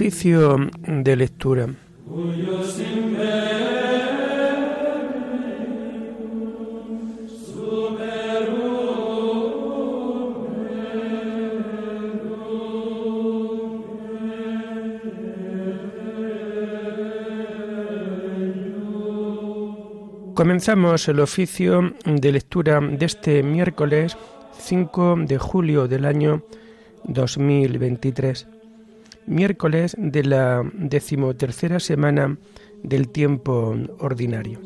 Oficio de lectura. Comenzamos el oficio de lectura de este miércoles 5 de julio del año 2023, miércoles de la decimotercera semana del tiempo ordinario.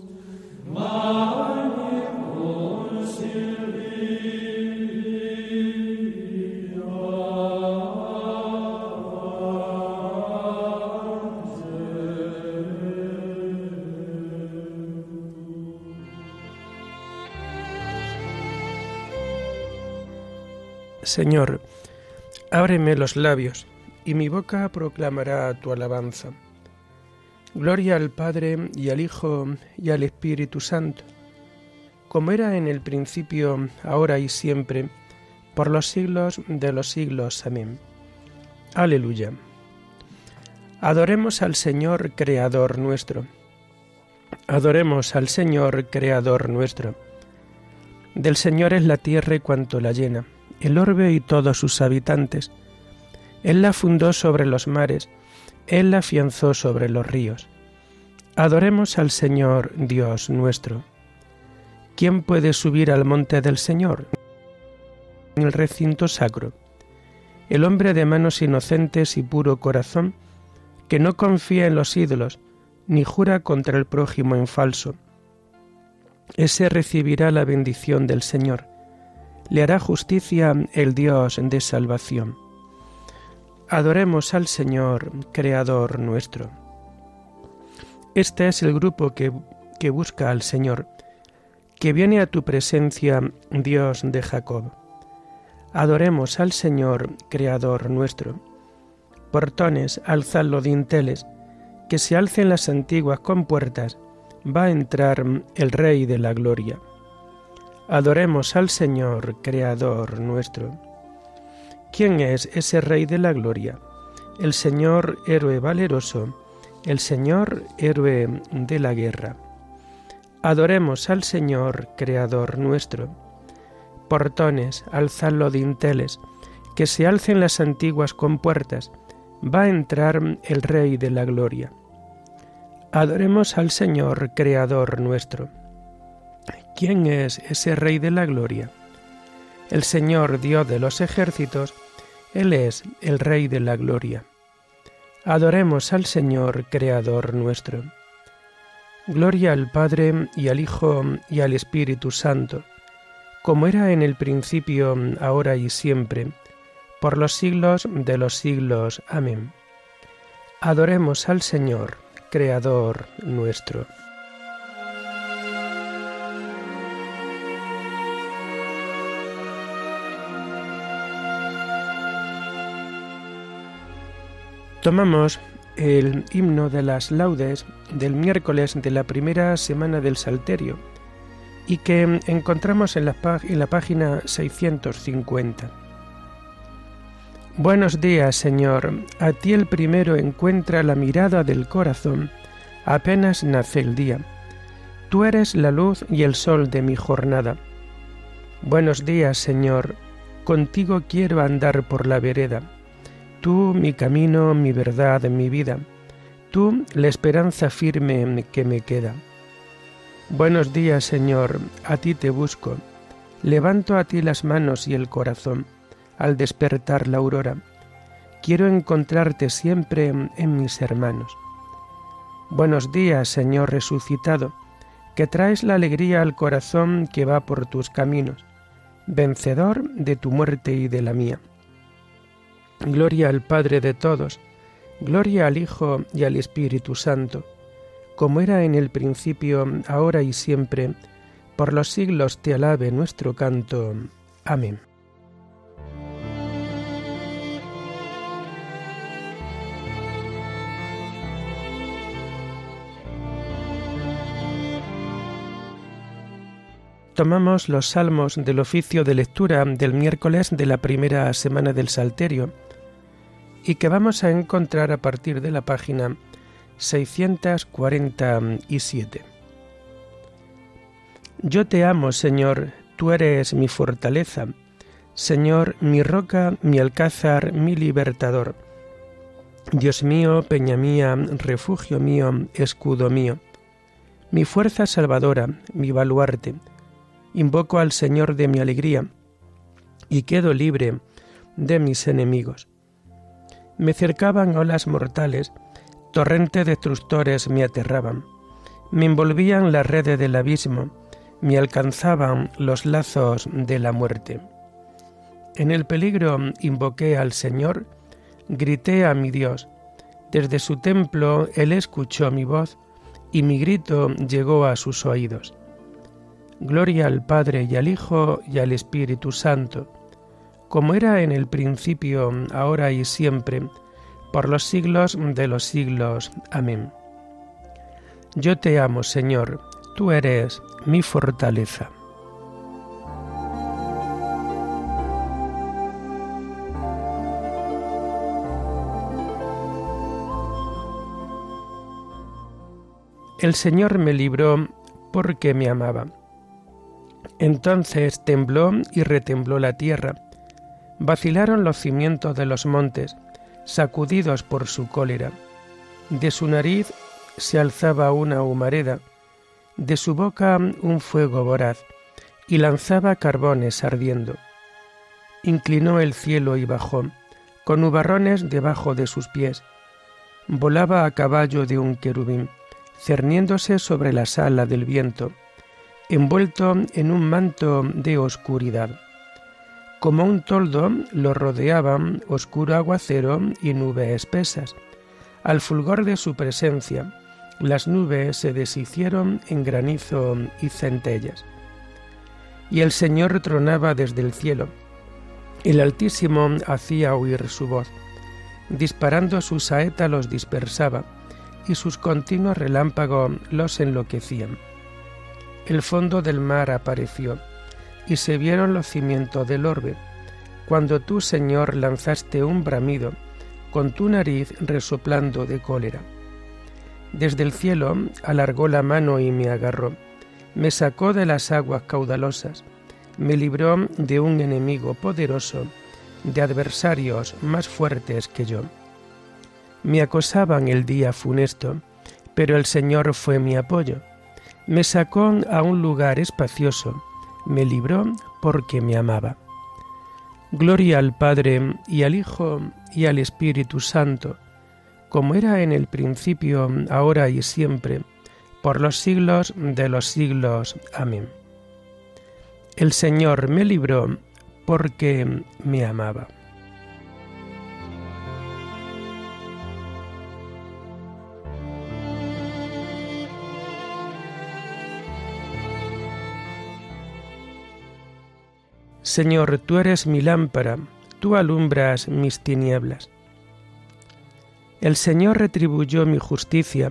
Señor, ábreme los labios, y mi boca proclamará tu alabanza. Gloria al Padre y al Hijo y al Espíritu Santo, como era en el principio, ahora y siempre, por los siglos de los siglos. Amén. Aleluya. Adoremos al Señor Creador nuestro. Adoremos al Señor Creador nuestro. Del Señor es la tierra y cuanto la llena el orbe y todos sus habitantes. Él la fundó sobre los mares, Él la afianzó sobre los ríos. Adoremos al Señor Dios nuestro. ¿Quién puede subir al monte del Señor? En el recinto sacro. El hombre de manos inocentes y puro corazón, que no confía en los ídolos, ni jura contra el prójimo en falso. Ese recibirá la bendición del Señor le hará justicia el Dios de salvación. Adoremos al Señor, Creador nuestro. Este es el grupo que, que busca al Señor, que viene a tu presencia, Dios de Jacob. Adoremos al Señor, Creador nuestro. Portones, alzad los dinteles, que se alcen las antiguas compuertas, va a entrar el Rey de la Gloria. Adoremos al Señor, Creador nuestro. ¿Quién es ese Rey de la Gloria? El Señor héroe valeroso, el Señor héroe de la guerra. Adoremos al Señor, Creador nuestro. Portones, alzad los dinteles, que se alcen las antiguas compuertas, va a entrar el Rey de la Gloria. Adoremos al Señor, Creador nuestro. ¿Quién es ese Rey de la Gloria? El Señor Dios de los ejércitos, Él es el Rey de la Gloria. Adoremos al Señor Creador nuestro. Gloria al Padre y al Hijo y al Espíritu Santo, como era en el principio, ahora y siempre, por los siglos de los siglos. Amén. Adoremos al Señor, Creador nuestro. Tomamos el himno de las laudes del miércoles de la primera semana del Salterio y que encontramos en la, página 650. Buenos días, Señor. A ti el primero encuentra la mirada del corazón apenas nace el día. Tú eres la luz y el sol de mi jornada. Buenos días, Señor. Contigo quiero andar por la vereda Tú mi camino, mi verdad, mi vida. Tú la esperanza firme que me queda. Buenos días, Señor, a ti te busco. Levanto a ti las manos y el corazón al despertar la aurora. Quiero encontrarte siempre en mis hermanos. Buenos días, Señor resucitado, que traes la alegría al corazón que va por tus caminos, vencedor de tu muerte y de la mía. Gloria al Padre de todos, gloria al Hijo y al Espíritu Santo, como era en el principio, ahora y siempre, por los siglos te alabe nuestro canto. Amén. Tomamos los salmos del oficio de lectura del miércoles de la primera semana del Salterio y que vamos a encontrar a partir de la página 647. Yo te amo, Señor, tú eres mi fortaleza, Señor, mi roca, mi alcázar, mi libertador. Dios mío, peña mía, refugio mío, escudo mío, mi fuerza salvadora, mi baluarte. Invoco al Señor de mi alegría y quedo libre de mis enemigos. Me cercaban olas mortales, torrentes destructores me aterraban, me envolvían las redes del abismo, me alcanzaban los lazos de la muerte. En el peligro invoqué al Señor, grité a mi Dios. Desde su templo Él escuchó mi voz y mi grito llegó a sus oídos. Gloria al Padre y al Hijo y al Espíritu Santo, como era en el principio, ahora y siempre, por los siglos de los siglos. Amén. Yo te amo, Señor, tú eres mi fortaleza. El Señor me libró porque me amaba. Entonces tembló y retembló la tierra, vacilaron los cimientos de los montes, sacudidos por su cólera. De su nariz se alzaba una humareda, de su boca un fuego voraz, y lanzaba carbones ardiendo. Inclinó el cielo y bajó, con nubarrones debajo de sus pies. Volaba a caballo de un querubín, cerniéndose sobre la sala del viento, envuelto en un manto de oscuridad. Como un toldo lo rodeaban oscuro aguacero y nubes espesas. Al fulgor de su presencia, las nubes se deshicieron en granizo y centellas. Y el Señor retronaba desde el cielo. El Altísimo hacía oír su voz. Disparando su saeta los dispersaba, y sus continuos relámpagos los enloquecían. El fondo del mar apareció y se vieron los cimientos del orbe, cuando tú, Señor, lanzaste un bramido, con tu nariz resoplando de cólera. Desde el cielo alargó la mano y me agarró, me sacó de las aguas caudalosas, me libró de un enemigo poderoso, de adversarios más fuertes que yo. Me acosaban el día funesto, pero el Señor fue mi apoyo. Me sacó a un lugar espacioso, me libró porque me amaba. Gloria al Padre y al Hijo y al Espíritu Santo, como era en el principio, ahora y siempre, por los siglos de los siglos. Amén. El Señor me libró porque me amaba. Señor, tú eres mi lámpara, tú alumbras mis tinieblas. El Señor retribuyó mi justicia,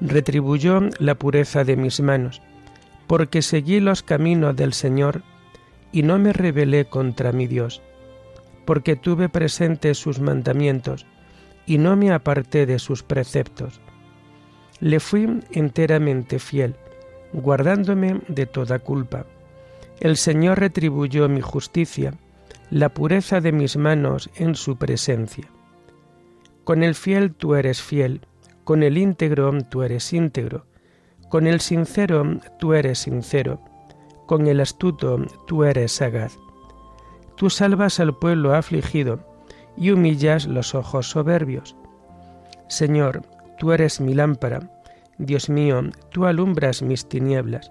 retribuyó la pureza de mis manos, porque seguí los caminos del Señor y no me rebelé contra mi Dios, porque tuve presentes sus mandamientos y no me aparté de sus preceptos. Le fui enteramente fiel, guardándome de toda culpa el Señor retribuyó mi justicia, la pureza de mis manos en su presencia. Con el fiel tú eres fiel, con el íntegro tú eres íntegro, con el sincero tú eres sincero, con el astuto tú eres sagaz. Tú salvas al pueblo afligido y humillas los ojos soberbios. Señor, tú eres mi lámpara, Dios mío, tú alumbras mis tinieblas.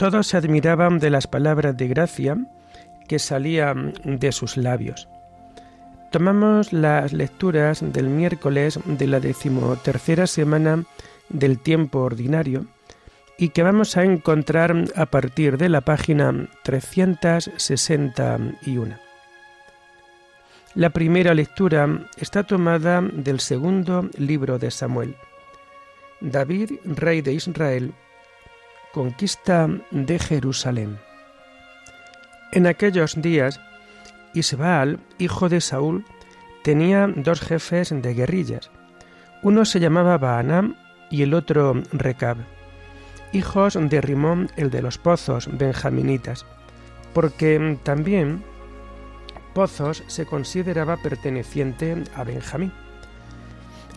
Todos se admiraban de las palabras de gracia que salían de sus labios. Tomamos las lecturas del miércoles de la decimotercera semana del tiempo ordinario y que vamos a encontrar a partir de la página 361. La primera lectura está tomada del segundo libro de Samuel. David, rey de Israel, conquista de Jerusalén. En aquellos días, Isbaal, hijo de Saúl, tenía dos jefes de guerrillas. Uno se llamaba Baanam y el otro Recab, hijos de Rimón el de los pozos, benjaminitas, porque también Pozos se consideraba perteneciente a Benjamín.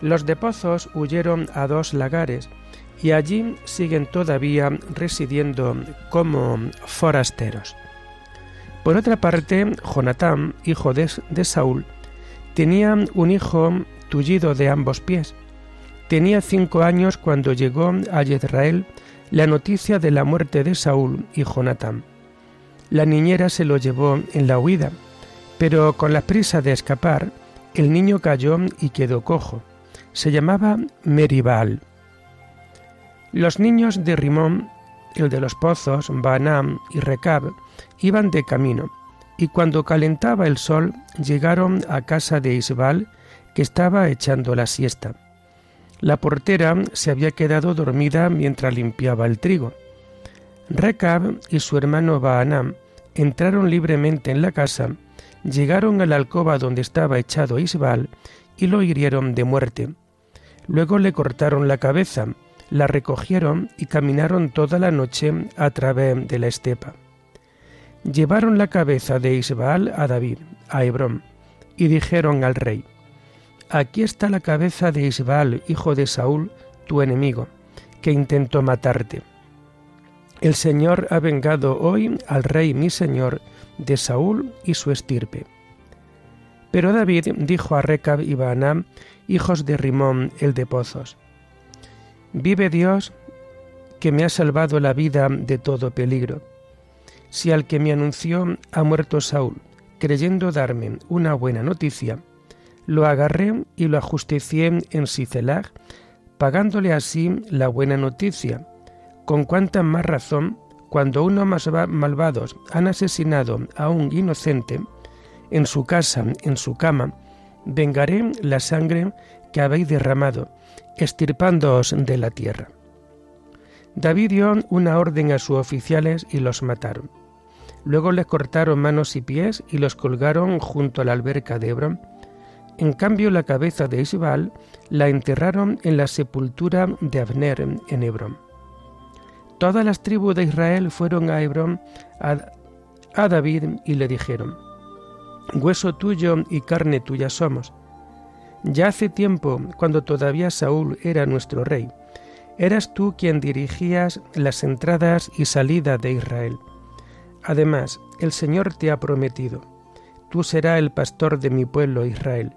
Los de Pozos huyeron a dos lagares y allí siguen todavía residiendo como forasteros. Por otra parte, Jonatán, hijo de, Saúl, tenía un hijo tullido de ambos pies. Tenía cinco años cuando llegó a Israel la noticia de la muerte de Saúl y Jonatán. La niñera se lo llevó en la huida, pero con la prisa de escapar, el niño cayó y quedó cojo. Se llamaba Meribal. Los niños de Rimón el de los pozos, Banam y Recab, iban de camino, y cuando calentaba el sol llegaron a casa de Isbal, que estaba echando la siesta. La portera se había quedado dormida mientras limpiaba el trigo. Recab y su hermano Baanam entraron libremente en la casa, llegaron a la alcoba donde estaba echado Isbal y lo hirieron de muerte. Luego le cortaron la cabeza, la recogieron y caminaron toda la noche a través de la estepa. Llevaron la cabeza de Isbaal a David, a Hebrón, y dijeron al rey, Aquí está la cabeza de Isbaal, hijo de Saúl, tu enemigo, que intentó matarte. El Señor ha vengado hoy al rey mi señor de Saúl y su estirpe. Pero David dijo a Recab y Baanam, hijos de Rimón el de Pozos, Vive Dios que me ha salvado la vida de todo peligro. Si al que me anunció ha muerto Saúl, creyendo darme una buena noticia, lo agarré y lo ajusticié en Sicelag, pagándole así la buena noticia, con cuánta más razón cuando unos más malvados han asesinado a un inocente, en su casa, en su cama, vengaré la sangre que habéis derramado, estirpándoos de la tierra. David dio una orden a sus oficiales y los mataron. Luego les cortaron manos y pies y los colgaron junto a la alberca de Hebrón. En cambio, la cabeza de Isbal la enterraron en la sepultura de Abner en Hebrón. Todas las tribus de Israel fueron a Hebrón a David y le dijeron, Hueso tuyo y carne tuya somos ya hace tiempo, cuando todavía Saúl era nuestro rey, eras tú quien dirigías las entradas y salidas de Israel. Además, el Señor te ha prometido, tú serás el pastor de mi pueblo Israel,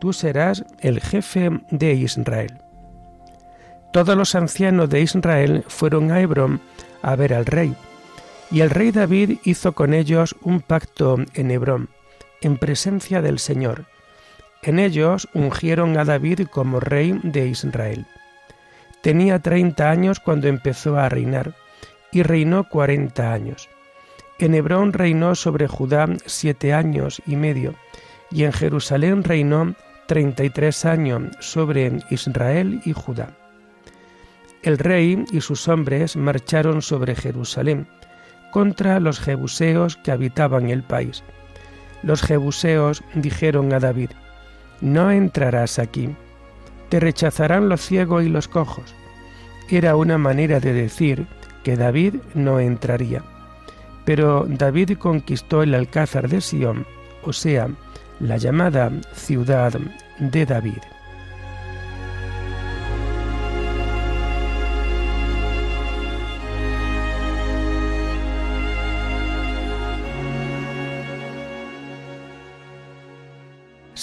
tú serás el jefe de Israel. Todos los ancianos de Israel fueron a Hebrón a ver al rey, y el rey David hizo con ellos un pacto en Hebrón, en presencia del Señor, en ellos ungieron a David como rey de Israel. Tenía treinta años cuando empezó a reinar, y reinó cuarenta años. En Hebrón reinó sobre Judá siete años y medio, y en Jerusalén reinó treinta y tres años sobre Israel y Judá. El rey y sus hombres marcharon sobre Jerusalén contra los jebuseos que habitaban el país. Los jebuseos dijeron a David, no entrarás aquí. Te rechazarán los ciegos y los cojos. Era una manera de decir que David no entraría. Pero David conquistó el alcázar de Sión, o sea, la llamada ciudad de David.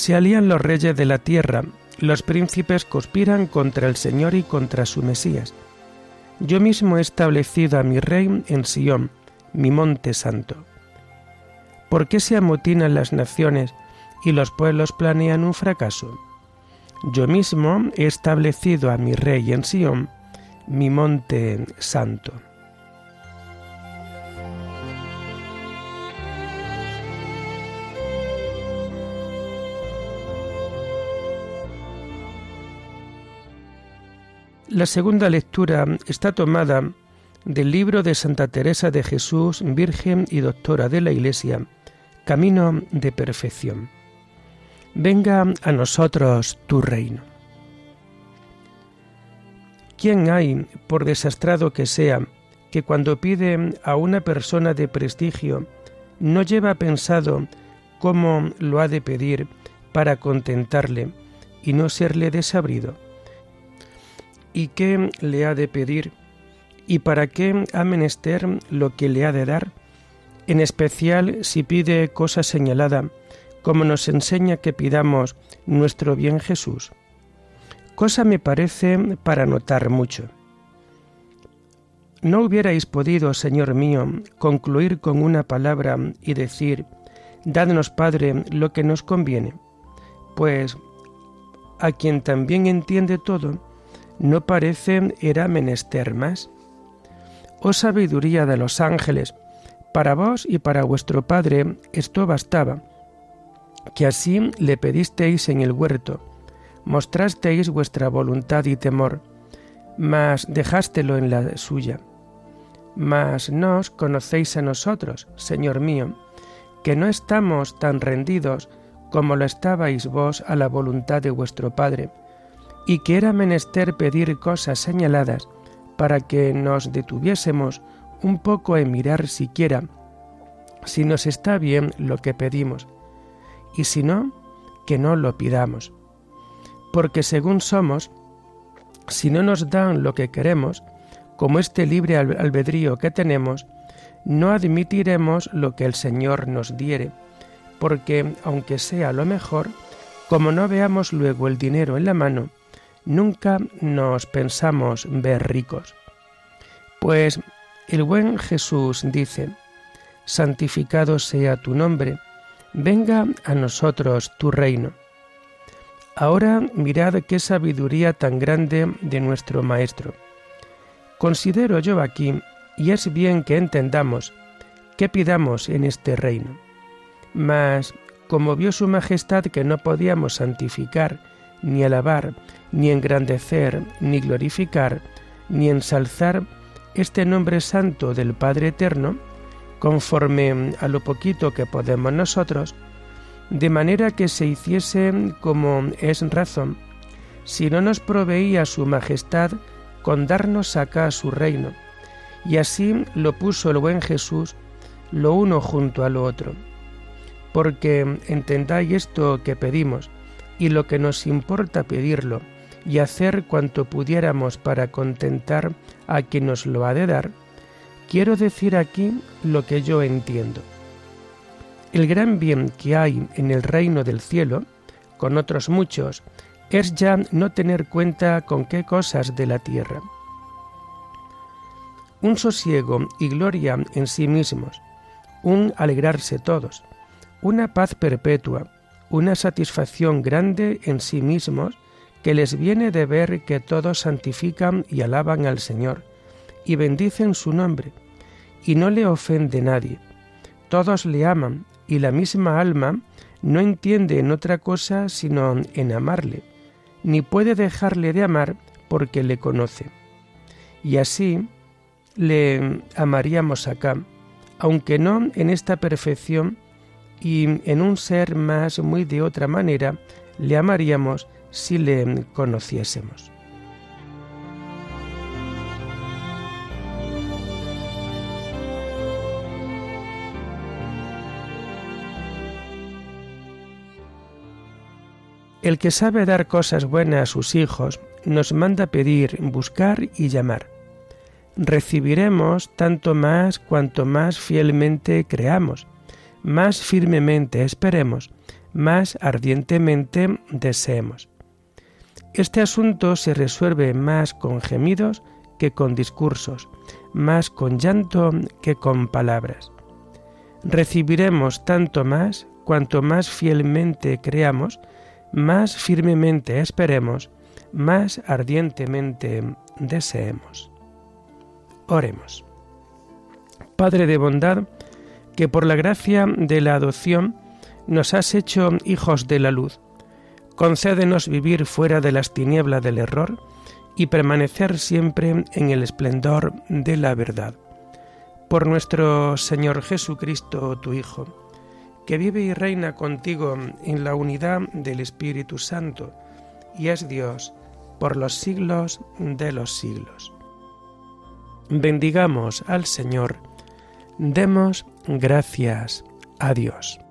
Se alían los reyes de la tierra, los príncipes conspiran contra el Señor y contra su Mesías. Yo mismo he establecido a mi rey en Sión, mi monte santo. ¿Por qué se amotinan las naciones y los pueblos planean un fracaso? Yo mismo he establecido a mi rey en Sión, mi monte santo. La segunda lectura está tomada del libro de Santa Teresa de Jesús, Virgen y Doctora de la Iglesia, Camino de Perfección. Venga a nosotros tu reino. ¿Quién hay, por desastrado que sea, que cuando pide a una persona de prestigio no lleva pensado cómo lo ha de pedir para contentarle y no serle desabrido? Y qué le ha de pedir y para qué ha menester lo que le ha de dar, en especial si pide cosa señalada, como nos enseña que pidamos nuestro bien Jesús. Cosa me parece para notar mucho. ¿No hubierais podido, Señor mío, concluir con una palabra y decir, Dadnos, Padre, lo que nos conviene? Pues a quien también entiende todo, no parece era menester más. Oh sabiduría de los ángeles, para vos y para vuestro Padre esto bastaba, que así le pedisteis en el huerto, mostrasteis vuestra voluntad y temor, mas dejástelo en la suya. Mas no os conocéis a nosotros, Señor mío, que no estamos tan rendidos como lo estabais vos a la voluntad de vuestro Padre, y que era menester pedir cosas señaladas para que nos detuviésemos un poco en mirar siquiera si nos está bien lo que pedimos, y si no, que no lo pidamos. Porque según somos, si no nos dan lo que queremos, como este libre albedrío que tenemos, no admitiremos lo que el Señor nos diere, porque aunque sea lo mejor, como no veamos luego el dinero en la mano, nunca nos pensamos ver ricos. Pues el buen Jesús dice, santificado sea tu nombre, venga a nosotros tu reino. Ahora mirad qué sabiduría tan grande de nuestro Maestro. Considero yo aquí, y es bien que entendamos, qué pidamos en este reino. Mas, como vio su Majestad que no podíamos santificar, ni alabar, ni engrandecer, ni glorificar, ni ensalzar este nombre santo del Padre Eterno, conforme a lo poquito que podemos nosotros, de manera que se hiciese como es razón, si no nos proveía su majestad con darnos acá su reino, y así lo puso el buen Jesús lo uno junto a lo otro. Porque entendáis esto que pedimos, y lo que nos importa pedirlo, y hacer cuanto pudiéramos para contentar a quien nos lo ha de dar, quiero decir aquí lo que yo entiendo. El gran bien que hay en el reino del cielo, con otros muchos, es ya no tener cuenta con qué cosas de la tierra. Un sosiego y gloria en sí mismos, un alegrarse todos, una paz perpetua, una satisfacción grande en sí mismos que les viene de ver que todos santifican y alaban al Señor y bendicen su nombre, y no le ofende nadie. Todos le aman y la misma alma no entiende en otra cosa sino en amarle, ni puede dejarle de amar porque le conoce. Y así le amaríamos acá, aunque no en esta perfección y en un ser más muy de otra manera le amaríamos si le conociésemos. El que sabe dar cosas buenas a sus hijos nos manda pedir, buscar y llamar. Recibiremos tanto más cuanto más fielmente creamos más firmemente esperemos, más ardientemente deseemos. Este asunto se resuelve más con gemidos que con discursos, más con llanto que con palabras. Recibiremos tanto más cuanto más fielmente creamos, más firmemente esperemos, más ardientemente deseemos. Oremos. Padre de bondad, que por la gracia de la adopción nos has hecho hijos de la luz, concédenos vivir fuera de las tinieblas del error y permanecer siempre en el esplendor de la verdad. Por nuestro Señor Jesucristo, tu Hijo, que vive y reina contigo en la unidad del Espíritu Santo, y es Dios por los siglos de los siglos. Bendigamos al Señor, demos gracias a Dios.